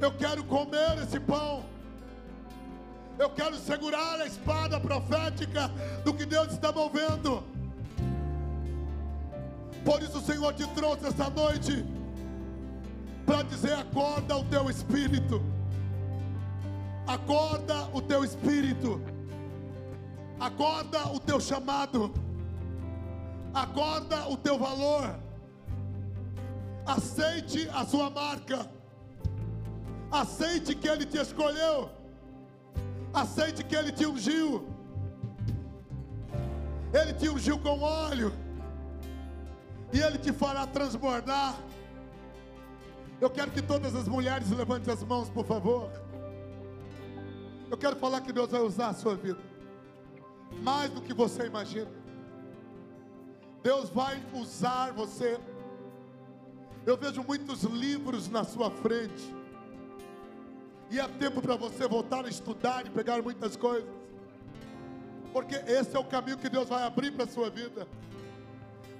Eu quero comer esse pão. Eu quero segurar a espada profética do que Deus está movendo. Por isso o Senhor te trouxe essa noite para dizer: acorda o teu espírito. Acorda o teu espírito. Acorda o teu chamado. Acorda o teu valor. Aceite a sua marca. Aceite que Ele te escolheu. Aceite que Ele te ungiu. Ele te ungiu com óleo. E Ele te fará transbordar. Eu quero que todas as mulheres levantem as mãos, por favor. Eu quero falar que Deus vai usar a sua vida. Mais do que você imagina. Deus vai usar você. Eu vejo muitos livros na sua frente. E é tempo para você voltar a estudar e pegar muitas coisas. Porque esse é o caminho que Deus vai abrir para a sua vida.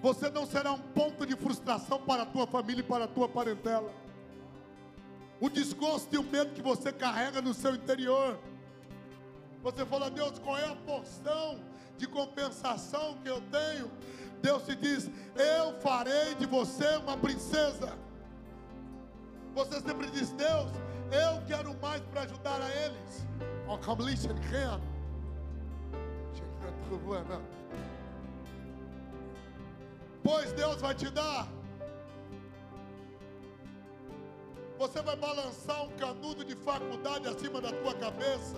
Você não será um ponto de frustração para a tua família e para a tua parentela. O desgosto e o medo que você carrega no seu interior. Você fala, Deus, qual é a porção de compensação que eu tenho? Deus te diz: Eu farei de você uma princesa. Você sempre diz: Deus, eu quero mais para ajudar a eles. Pois Deus vai te dar. Você vai balançar um canudo de faculdade acima da tua cabeça.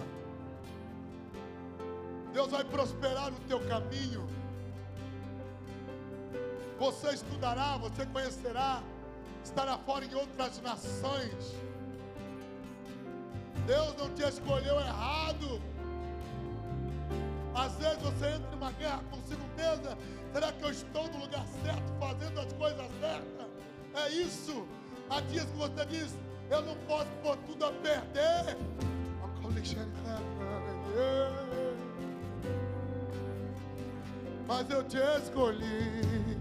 Deus vai prosperar o teu caminho. Você estudará, você conhecerá, estará fora em outras nações. Deus não te escolheu errado. Às vezes você entra em uma guerra consigo mesma. Será que eu estou no lugar certo, fazendo as coisas certas? É isso. Há dias que você diz: Eu não posso pôr tudo a perder. Mas eu te escolhi.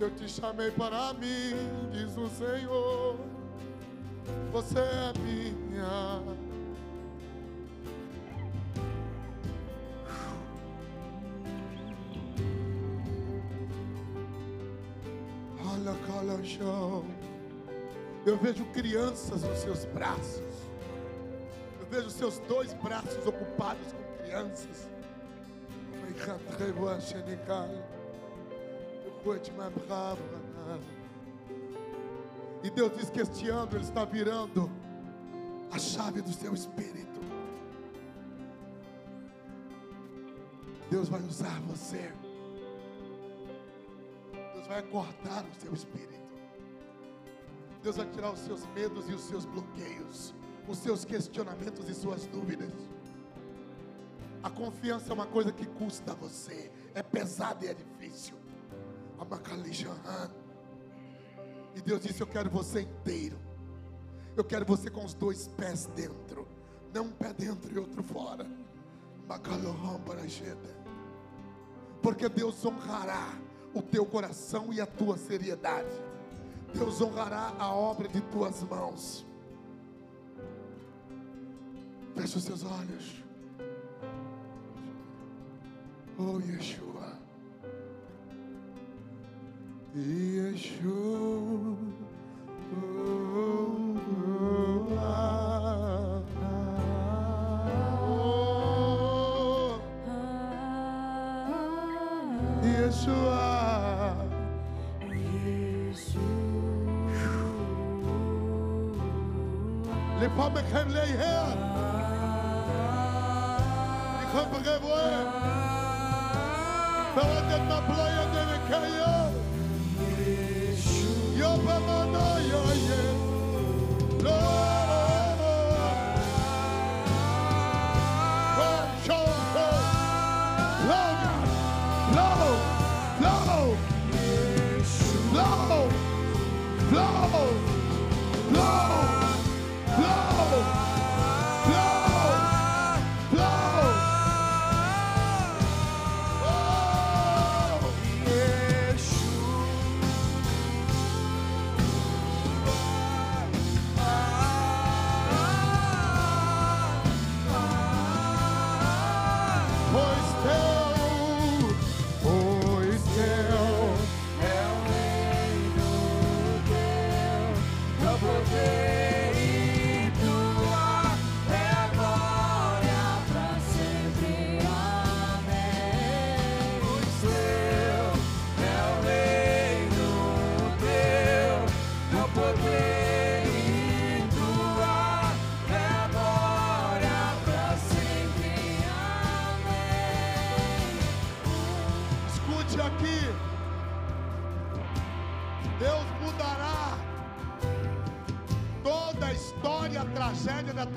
Eu te chamei para mim, diz o Senhor. Você é minha. Olha, cala. Eu vejo crianças nos seus braços. Eu vejo seus dois braços ocupados com crianças. E Deus diz que este ano Ele está virando a chave do seu espírito. Deus vai usar você. Deus vai acordar o seu espírito. Deus vai tirar os seus medos e os seus bloqueios, os seus questionamentos e suas dúvidas. A confiança é uma coisa que custa você, é pesada e é difícil. E Deus disse: Eu quero você inteiro. Eu quero você com os dois pés dentro, não um pé dentro e outro fora. Porque Deus honrará o teu coração e a tua seriedade. Deus honrará a obra de tuas mãos. Feche os seus olhos. Oh, Yeshua. Yeshua. Oh, oh, ah, ah, ah, Yeshua. Les pommes crèvent les hier. Les Pero te está playa de you.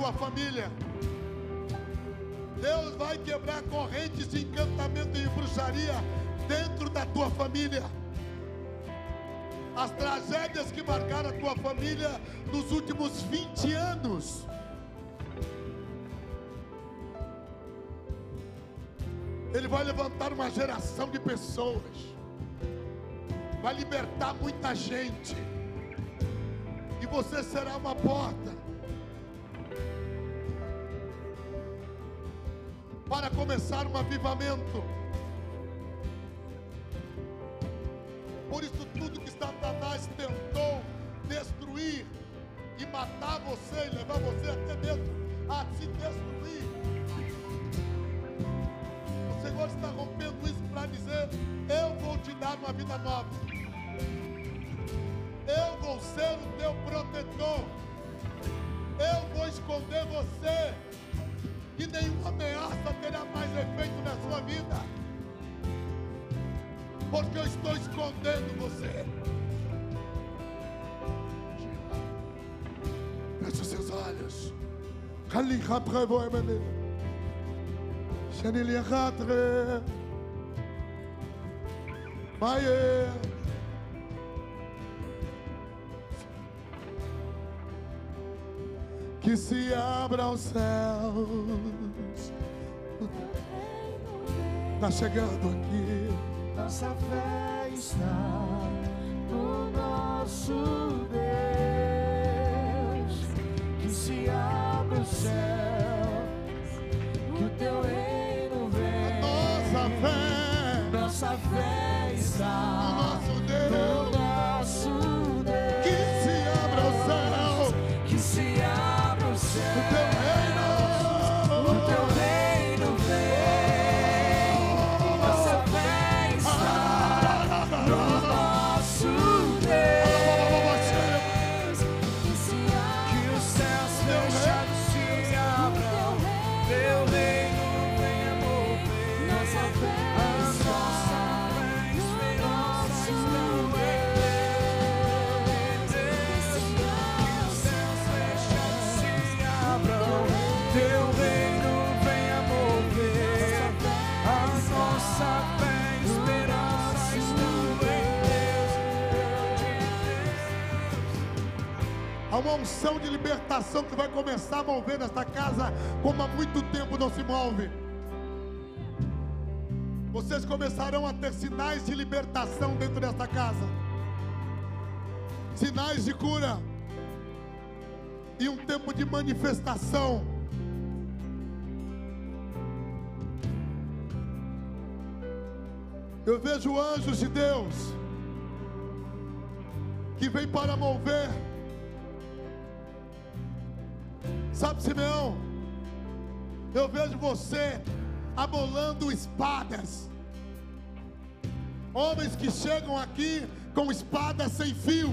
Tua família. Deus vai quebrar correntes de encantamento e bruxaria dentro da tua família. As tragédias que marcaram a tua família nos últimos 20 anos. Ele vai levantar uma geração de pessoas. Vai libertar muita gente. E você será uma porta. Para começar um avivamento. Por isso tudo que Satanás tentou destruir e matar você e levar você até mesmo a se destruir. O Senhor está rompendo isso para dizer: Eu vou te dar uma vida nova. Eu vou ser o teu protetor. Eu vou esconder você. E nenhuma ameaça terá mais efeito na sua vida. Porque eu estou escondendo você. Feche seus olhos. Khaliqa que se abram os céus tá chegando aqui Nossa fé está no nosso Deus. Que se abra o céu, unção de libertação que vai começar a mover nesta casa como há muito tempo não se move. Vocês começarão a ter sinais de libertação dentro desta casa. Sinais de cura. E um tempo de manifestação. Eu vejo anjos de Deus que vêm para mover Sabe, Simeão? Eu vejo você amolando espadas. Homens que chegam aqui com espadas sem fio.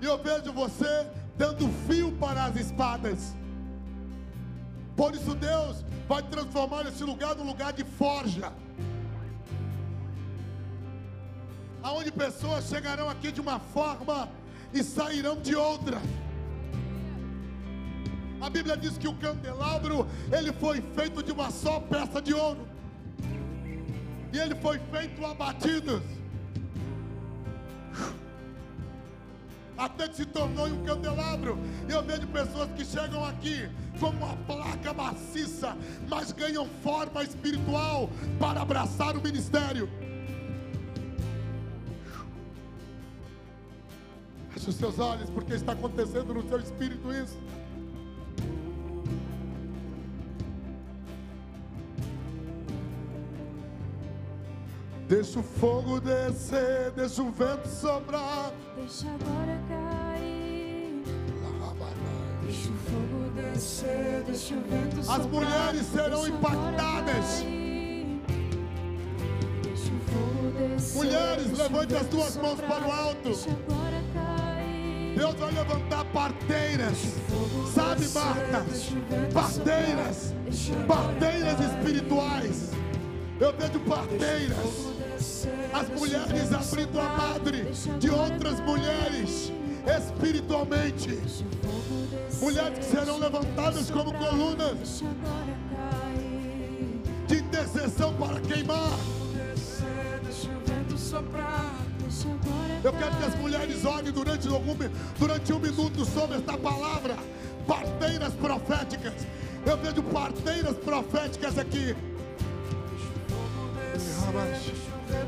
E eu vejo você dando fio para as espadas. Por isso Deus vai transformar esse lugar num lugar de forja. Aonde pessoas chegarão aqui de uma forma e sairão de outra. A Bíblia diz que o candelabro, ele foi feito de uma só peça de ouro. E ele foi feito abatido. Até que se tornou um candelabro. E eu vejo pessoas que chegam aqui com uma placa maciça, mas ganham forma espiritual para abraçar o ministério. Feche os seus olhos, porque está acontecendo no seu espírito isso. Deixa o fogo descer, deixa o vento sobrar. Deixa agora cair. Deixa o fogo descer, deixa o vento sobrar. As mulheres serão deixa impactadas. Descer, mulheres, levante as tuas mãos para o alto. Deus vai levantar parteiras. Sabe, Marta? Parteiras. Parteiras espirituais. Eu vejo parteiras. Fogo descer, As deixa o mulheres abrindo a madre deixa de outras mulheres espiritualmente. Deixa o fogo descer, Mulheres que serão deixa o levantadas como colunas. Deixa de intercessão para queimar. Descer, deixa o deixa Eu quero que as mulheres orem durante, algum, durante um minuto sobre esta palavra. Parteiras proféticas. Eu vejo parteiras proféticas aqui.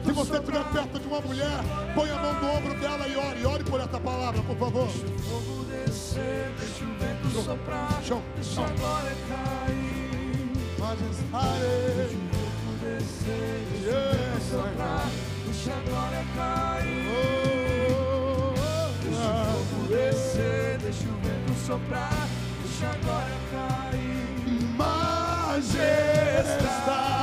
Se você estiver perto de uma mulher, põe a mão no ombro dela e ore. Ore por essa palavra, por favor. Fogo descer, deixa o vento soprar, Show. deixa agora cair. Majestade. Fogo descer, deixa o vento soprar, deixa agora cair. Oh, Fogo descer, deixa o vento soprar, deixa agora cair. Majestade.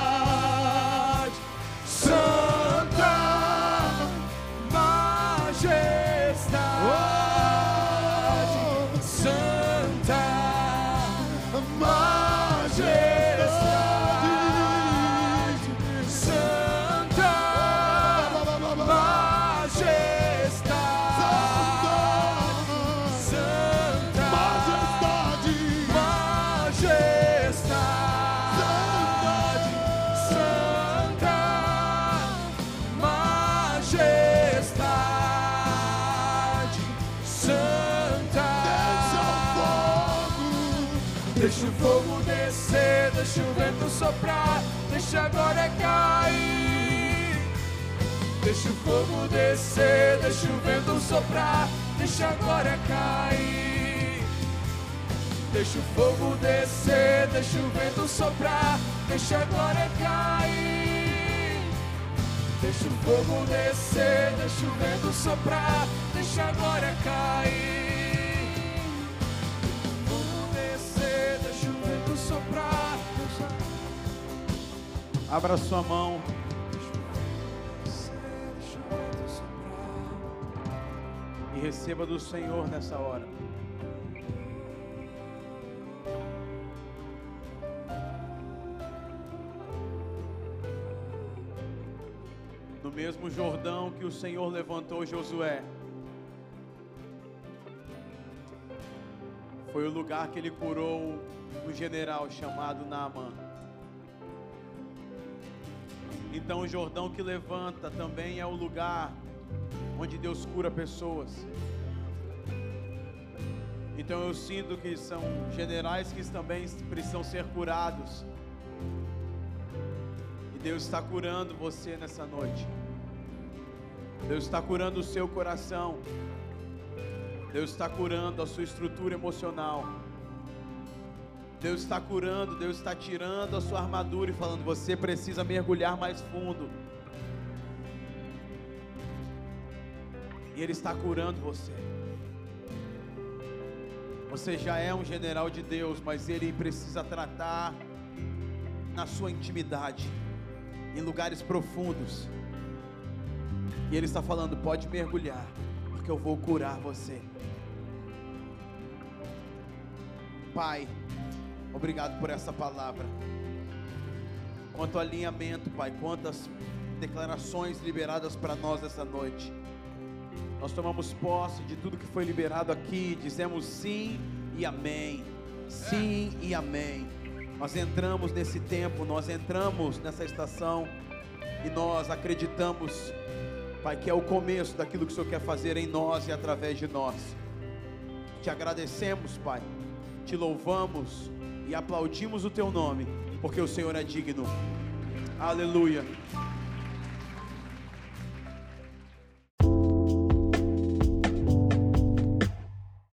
Fogo descer, deixa o vento soprar, deixa agora cair. Deixa o fogo descer, deixa o vento soprar, deixa agora cair. Deixa o fogo descer, deixa o vento soprar, deixa agora cair. Fogo descer, deixa o vento soprar, deixa Abra sua mão. E receba do Senhor nessa hora. No mesmo Jordão que o Senhor levantou Josué, foi o lugar que ele curou um general chamado Naamã. Então o Jordão que levanta também é o lugar onde Deus cura pessoas. Então eu sinto que são generais que também precisam ser curados. E Deus está curando você nessa noite. Deus está curando o seu coração. Deus está curando a sua estrutura emocional. Deus está curando, Deus está tirando a sua armadura e falando: você precisa mergulhar mais fundo. E Ele está curando você. Você já é um general de Deus, mas Ele precisa tratar na sua intimidade, em lugares profundos. E Ele está falando: pode mergulhar, porque eu vou curar você. Pai, obrigado por essa palavra. Quanto alinhamento, Pai, quantas declarações liberadas para nós essa noite. Nós tomamos posse de tudo que foi liberado aqui, dizemos sim e amém. Sim e amém. Nós entramos nesse tempo, nós entramos nessa estação e nós acreditamos, Pai, que é o começo daquilo que o Senhor quer fazer em nós e através de nós. Te agradecemos, Pai, te louvamos e aplaudimos o Teu nome, porque o Senhor é digno. Aleluia.